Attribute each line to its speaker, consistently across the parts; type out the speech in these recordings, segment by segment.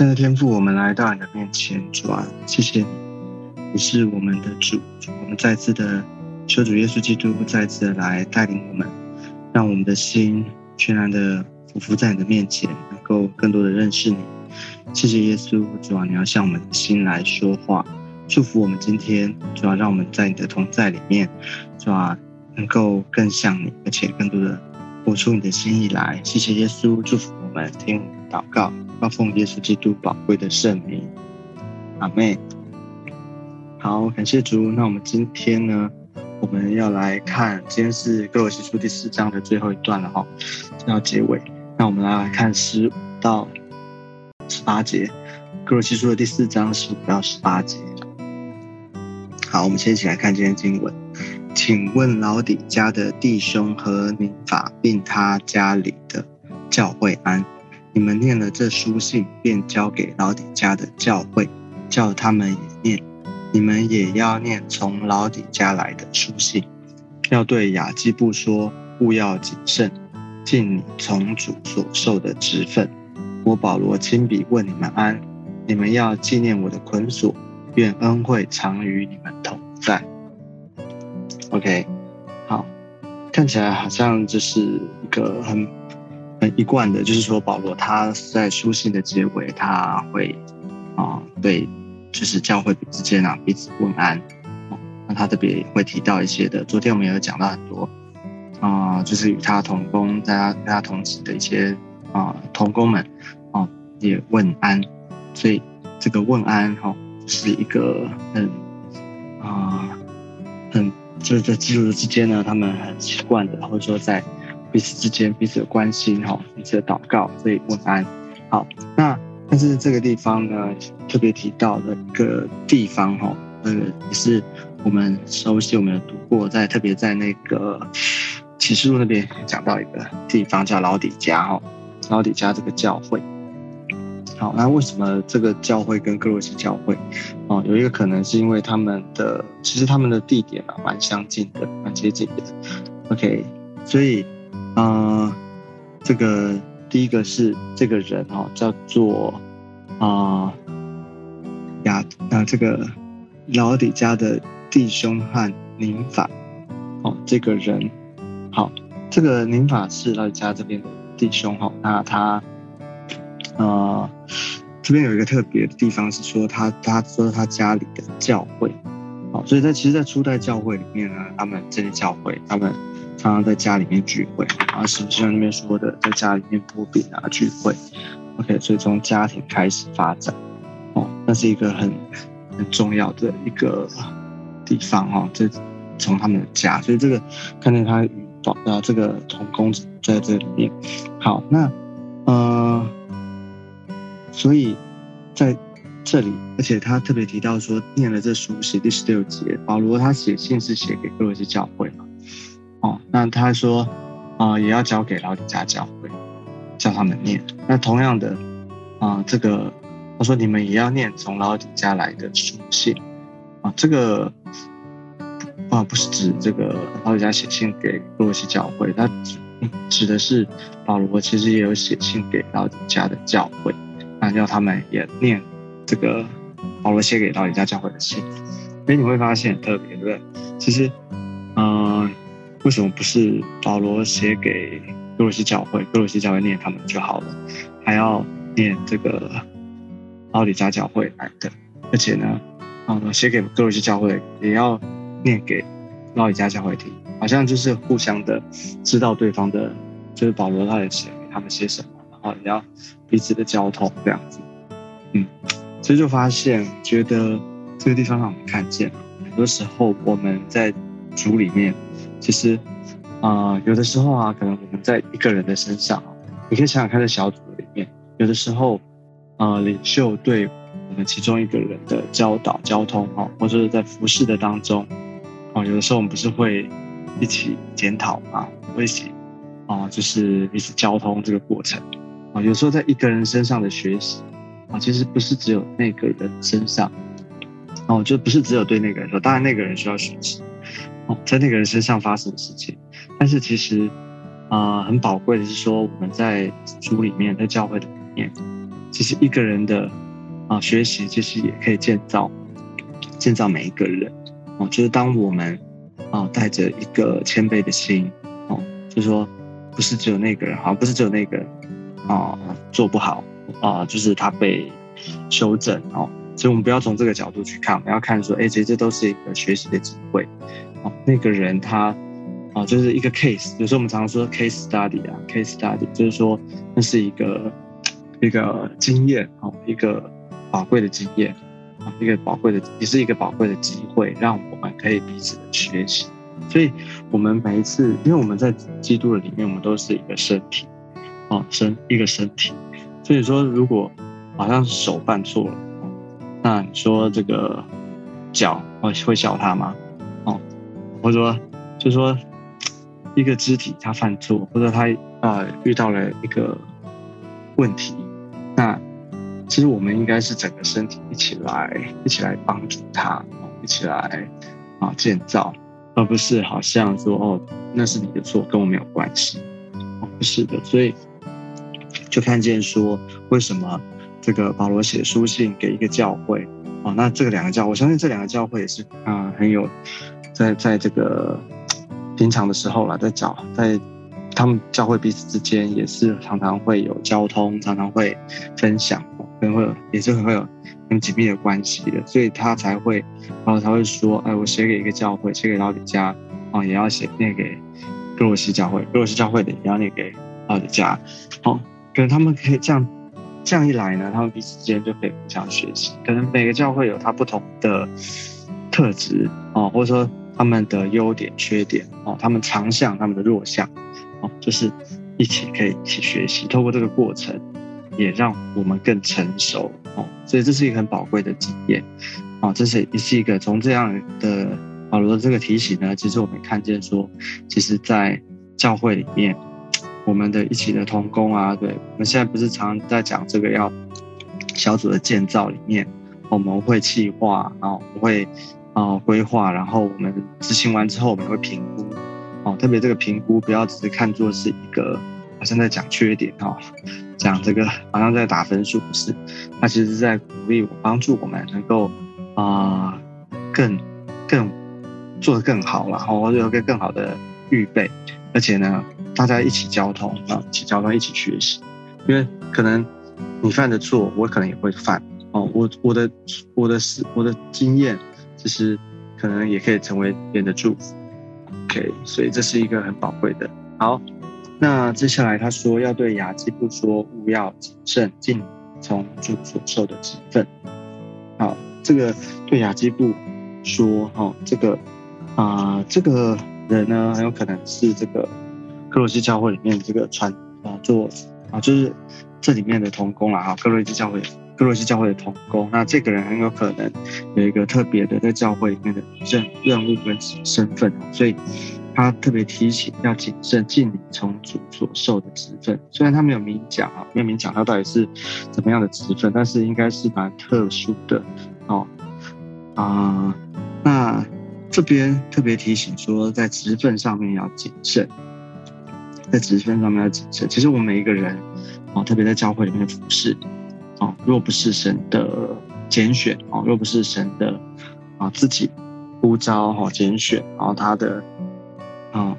Speaker 1: 圣的天父，我们来到你的面前，主啊，谢谢你，你是我们的主，我们再次的求主耶稣基督再次的来带领我们，让我们的心全然的俯伏在你的面前，能够更多的认识你。谢谢耶稣，主啊，你要向我们的心来说话，祝福我们今天，主啊，让我们在你的同在里面，主啊，能够更像你，而且更多的活出你的心意来。谢谢耶稣，祝福我们，听祷告。要奉耶稣基督宝贵的圣名，阿妹。好，感谢主。那我们今天呢，我们要来看，今天是哥罗西书第四章的最后一段了哈，要结尾。那我们来看十五到十八节，哥罗西书的第四章十五到十八节。好，我们先一起来看今天经文。请问老底家的弟兄和民法，并他家里的教会安。你们念了这书信，便交给老底家的教会，叫他们也念。你们也要念从老底家来的书信，要对雅基布说：勿要谨慎，尽你从主所受的职分。我保罗亲笔问你们安。你们要纪念我的捆锁，愿恩惠常与你们同在。OK，好，看起来好像这是一个很。很一贯的，就是说保罗他在书信的结尾，他会啊对，就是教会之间啊彼此问安。那他特别会提到一些的，昨天我们也有讲到很多啊，就是与他同工、大家跟他同职的一些啊同工们啊也问安。所以这个问安哈是一个很啊很就是在基督徒之间呢，他们很习惯的，或者说在。彼此之间彼此的关心哈，彼此的祷告，所以问安。好，那但是这个地方呢，特别提到的一个地方哈，呃，也是我们熟悉，我们有读过，在特别在那个启示录那边讲到一个地方叫老底家哈，老底家这个教会。好，那为什么这个教会跟哥罗西教会哦，有一个可能是因为他们的其实他们的地点啊蛮相近的，蛮接近的。OK，所以。呃，这个第一个是这个人哈，叫做啊亚啊这个老底家的弟兄和宁法哦，这个人好，这个宁法是老底家这边的弟兄哈，那他呃这边有一个特别的地方是说他他说他家里的教会，好，所以在其实，在初代教会里面呢，他们这些教会他们。常常在家里面聚会，然后实际上那边说的，在家里面播饼啊聚会，OK，所以从家庭开始发展，哦，那是一个很很重要的一个地方哈，这从他们的家，所以这个看见他与啊这个同工在这里面，好，那呃，所以在这里，而且他特别提到说，念了这书写第十六节，保罗他写信是写给各罗西教会嘛。哦，那他说，啊，也要交给老底家教会，叫他们念。那同样的，啊，这个他说你们也要念从老底家来的书信，啊，这个啊不是指这个老底家写信给洛西教会，他指指的是保罗其实也有写信给老底家的教会，那叫他们也念这个保罗写给老底家教会的信。所以你会发现特别，对不对？其实，嗯。为什么不是保罗写给哥罗西教会，哥罗西教会念他们就好了，还要念这个奥里加教会来的？而且呢，啊，写给哥罗西教会也要念给奥里加教会听，好像就是互相的知道对方的，就是保罗他也写给他们些什么，然后也要彼此的交通这样子。嗯，所以就发现，觉得这个地方让我们看见，很多时候我们在主里面。其实，啊，有的时候啊，可能我们在一个人的身上，你可以想想看，在小组里面，有的时候，啊，领袖对我们其中一个人的教导、交通，哈，或者是在服侍的当中，啊，有的时候我们不是会一起检讨啊，一起，啊，就是彼此交通这个过程，啊，有时候在一个人身上的学习，啊，其实不是只有那个人身上，哦，就不是只有对那个人说，当然那个人需要学习。在那个人身上发生的事情，但是其实，啊，很宝贵的是说，我们在书里面，在教会的里面，其实一个人的啊学习，其实也可以建造建造每一个人哦。就是当我们啊带着一个谦卑的心哦，就是说不是只有那个人好像，不是只有那个人啊做不好啊，就是他被修正哦。所以我们不要从这个角度去看，我们要看说，哎，其实这都是一个学习的机会哦。那个人他。啊，就是一个 case，有时候我们常常说 case study 啊，case study 就是说那是一个一个经验啊，一个宝贵的经验啊，一个宝贵的也是一个宝贵的机会，让我们可以彼此的学习。所以，我们每一次，因为我们在基督的里面，我们都是一个身体啊，身一个身体。所以说，如果好像是手犯错了，那你说这个脚会会笑他吗？或者说，就说。一个肢体他犯错，或者他啊遇到了一个问题，那其实我们应该是整个身体一起来，一起来帮助他，一起来啊建造，而不是好像说哦那是你的错，跟我没有关系，不是的，所以就看见说为什么这个保罗写书信给一个教会，哦那这个两个教，我相信这两个教会也是啊很有在在这个。平常的时候啦，在教在他们教会彼此之间也是常常会有交通，常常会分享，可能会有也是很会有很紧密的关系的，所以他才会，然后才会说，哎，我写给一个教会，写给老李家，哦，也要写念给哥罗西教会，哥罗西教会的也要念给老李家，好，可能他们可以这样这样一来呢，他们彼此之间就可以互相学习，可能每个教会有它不同的特质哦，或者说。他们的优点、缺点哦，他们长项、他们的弱项哦，就是一起可以一起学习。透过这个过程，也让我们更成熟哦。所以这是一个很宝贵的经验哦。这是也是一个从这样的保罗的这个提醒呢，其实我们看见说，其实，在教会里面，我们的一起的同工啊，对我们现在不是常在讲这个要小组的建造里面，我们会计划啊，我会。啊，规划，然后我们执行完之后，我们会评估。哦，特别这个评估，不要只是看作是一个好像在讲缺点哦，讲这个好像在打分数，不是？它其实是在鼓励我，帮助我们能够啊，更更做得更好，然后有一个更好的预备。而且呢，大家一起交通啊，一起交通，一起学习。因为可能你犯的错，我可能也会犯。哦，我我的我的是我的经验。其实可能也可以成为别人的祝福，OK，所以这是一个很宝贵的。好，那接下来他说要对雅基布说，勿要谨慎，尽从主所受的职分。好，这个对雅基布说，哈，这个啊，这个人呢，很有可能是这个克罗西教会里面这个传啊做啊，就是这里面的童工了哈，克罗西教会。哥罗西教会的同工，那这个人很有可能有一个特别的在教会里面的任任务跟身份，所以他特别提醒要谨慎尽你从主所受的职分。虽然他没有明讲啊，没有明讲他到底是怎么样的职分，但是应该是蛮特殊的哦。啊，那这边特别提醒说，在职分上面要谨慎，在职分上面要谨慎。其实我们每一个人哦，特别在教会里面的服侍。哦，若不是神的拣选哦，若不是神的啊自己呼召哈拣选，然后他的啊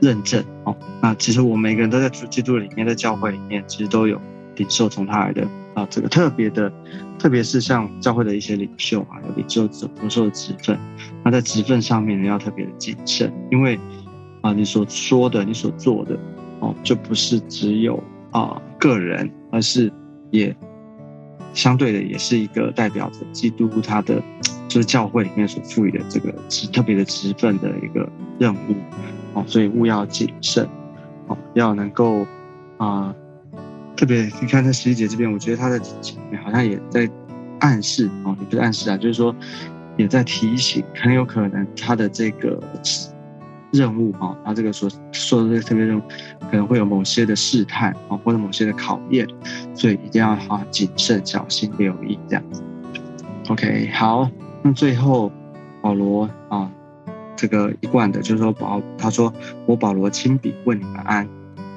Speaker 1: 认证哦，那其实我们每个人都在基督里面，在教会里面，其实都有领受从他来的啊这个特别的，特别是像教会的一些领袖啊，有领袖所受的职分，那在职分上面呢要特别的谨慎，因为啊你所说的、你所做的哦，就不是只有啊个人，而是也。相对的，也是一个代表着基督他的，就是教会里面所赋予的这个职特别的职分的一个任务，哦，所以务要谨慎，哦，要能够啊，特别你看在十一节这边，我觉得他的里面好像也在暗示，哦，也不是暗示啊，就是说也在提醒，很有可能他的这个。任务啊，他这个所说的这个特别任务，可能会有某些的试探啊，或者某些的考验，所以一定要好谨慎、小心、留意这样子。OK，好，那最后保罗啊，这个一贯的就是说保，他说我保罗亲笔问你们安，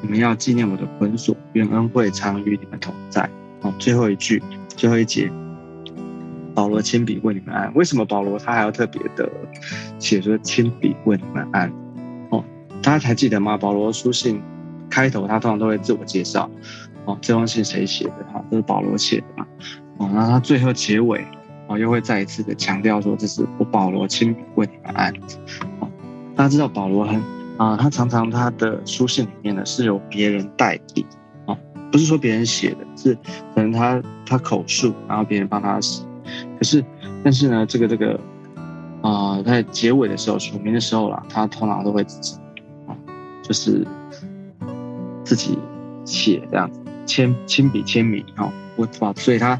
Speaker 1: 你们要纪念我的捆锁，愿恩惠常与你们同在。哦，最后一句，最后一节，保罗亲笔问你们安。为什么保罗他还要特别的写说亲笔问你们安？大家还记得吗？保罗书信开头他通常都会自我介绍。哦，这封信谁写的？哈，这是保罗写的嘛？哦，那他最后结尾，哦，又会再一次的强调说，这是我保罗亲笔问你们安。哦，大家知道保罗很啊，他常常他的书信里面呢是由别人代笔。不是说别人写的，是可能他他口述，然后别人帮他写。可是，但是呢，这个这个啊，在结尾的时候署名的时候啦，他通常都会自己，就是自己写这样子，签亲笔签名哦。我把所以他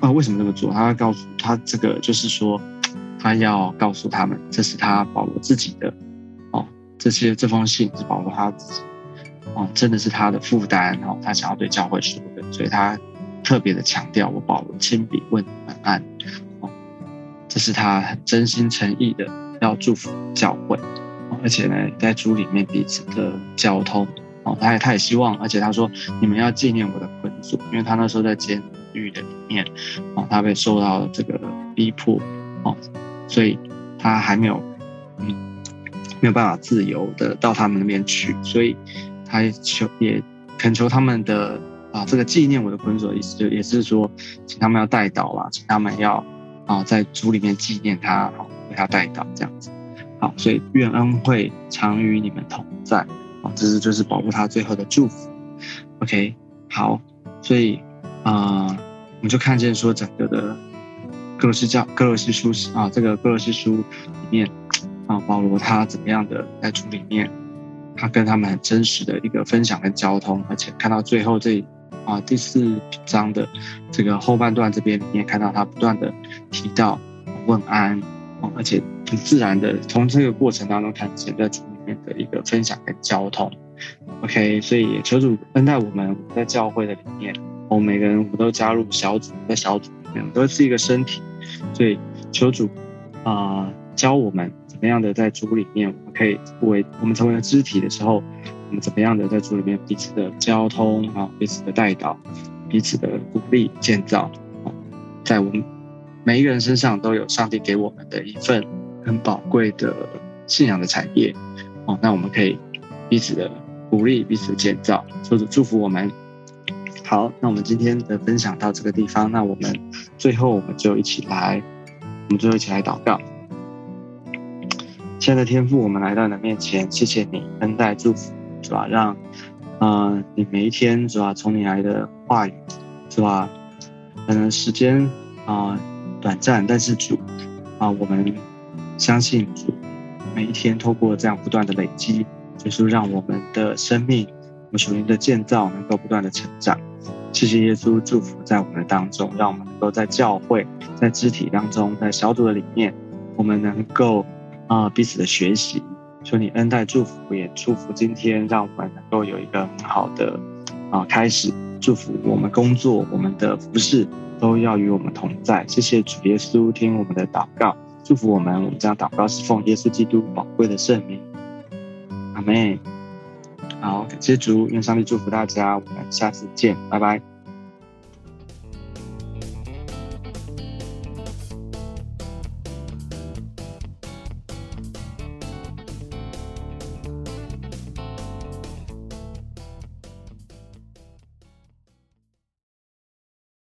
Speaker 1: 啊为什么这么做？他告诉他这个就是说，他要告诉他们，这是他保罗自己的哦，这些这封信是保罗他自己。哦，真的是他的负担哦，他想要对教会说的，所以他特别的强调，我保罗亲笔问本案，哦，这是他很真心诚意的要祝福教会，而且呢，在主里面彼此的交通，哦，他也他也希望，而且他说你们要纪念我的捆锁，因为他那时候在监狱的里面，哦，他被受到这个逼迫，哦，所以他还没有，嗯，没有办法自由的到他们那边去，所以。他求也恳求他们的啊，这个纪念我的捆锁的意思，就也是说，请他们要带祷啦，请他们要啊，在主里面纪念他，好为他带祷这样子。好，所以愿恩惠常与你们同在。啊，这是就是保护他最后的祝福。OK，好，所以啊，我们就看见说整个的哥罗西教哥罗西书啊，这个哥罗西书里面啊，保罗他怎么样的在主里面。他跟他们很真实的一个分享跟交通，而且看到最后这啊第四章的这个后半段这边，你也看到他不断的提到问安啊，而且很自然的从这个过程当中看见在主里面的一个分享跟交通。OK，所以求主恩待我们在教会的里面，我们每个人我们都加入小组，在小组里面都是一个身体，所以求主啊教我们。怎么样的在主里面，我们可以为我们成为了肢体的时候，我们怎么样的在主里面彼此的交通啊，彼此的带导，彼此的鼓励建造啊，在我们每一个人身上都有上帝给我们的一份很宝贵的信仰的产业哦。那我们可以彼此的鼓励，彼此的建造，或者祝福我们。好，那我们今天的分享到这个地方，那我们最后我们就一起来，我们最后一起来祷告。亲爱的天父，我们来到你的面前，谢谢你恩待祝福，是吧？让，呃，你每一天是吧？从你来的话语，是吧？可能时间啊短暂，但是主啊，我们相信主，每一天透过这样不断的累积，就是让我们的生命，我们属灵的建造能够不断的成长。谢谢耶稣祝福在我们的当中，让我们能够在教会、在肢体当中、在小组的里面，我们能够。啊，彼此的学习，求你恩待祝福，也祝福今天，让我们能够有一个很好的啊开始。祝福我们工作，我们的服饰都要与我们同在。谢谢主耶稣，听我们的祷告，祝福我们。我们这样祷告是奉耶稣基督宝贵的圣名。阿妹，好，感谢主，愿上帝祝福大家。我们下次见，拜拜。